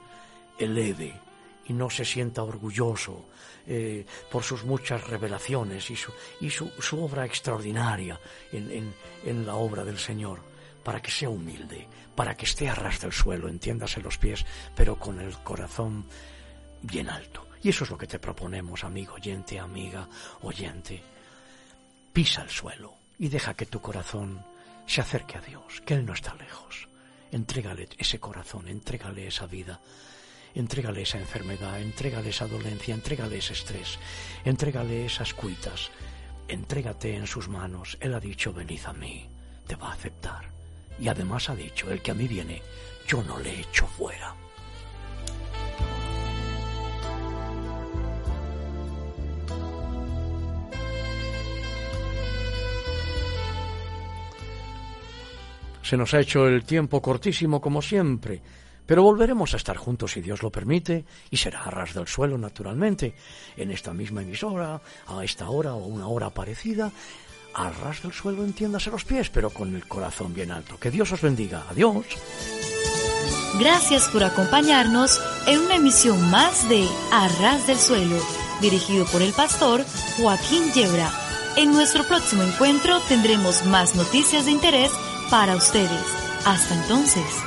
eleve y no se sienta orgulloso eh, por sus muchas revelaciones y su, y su, su obra extraordinaria en, en, en, la obra del Señor, para que sea humilde, para que esté a ras del suelo, entiéndase los pies, pero con el corazón bien alto. Y eso es lo que te proponemos, amigo oyente, amiga oyente. Pisa el suelo y deja que tu corazón se acerque a Dios, que Él no está lejos. Entrégale ese corazón, entrégale esa vida, entrégale esa enfermedad, entrégale esa dolencia, entrégale ese estrés, entrégale esas cuitas, entrégate en sus manos. Él ha dicho, venid a mí, te va a aceptar. Y además ha dicho, el que a mí viene, yo no le echo fuera. Se nos ha hecho el tiempo cortísimo como siempre, Pero volveremos a estar juntos si Dios lo permite y será a ras del suelo naturalmente, en esta misma emisora, a esta hora o una hora parecida, a ras del suelo entiéndase los pies, pero con el corazón bien alto. Que Dios os bendiga. Adiós. Gracias por acompañarnos en una emisión más de Arras del Suelo, dirigido por el pastor Joaquín Yebra. En nuestro próximo encuentro tendremos más noticias de interés para ustedes. Hasta entonces.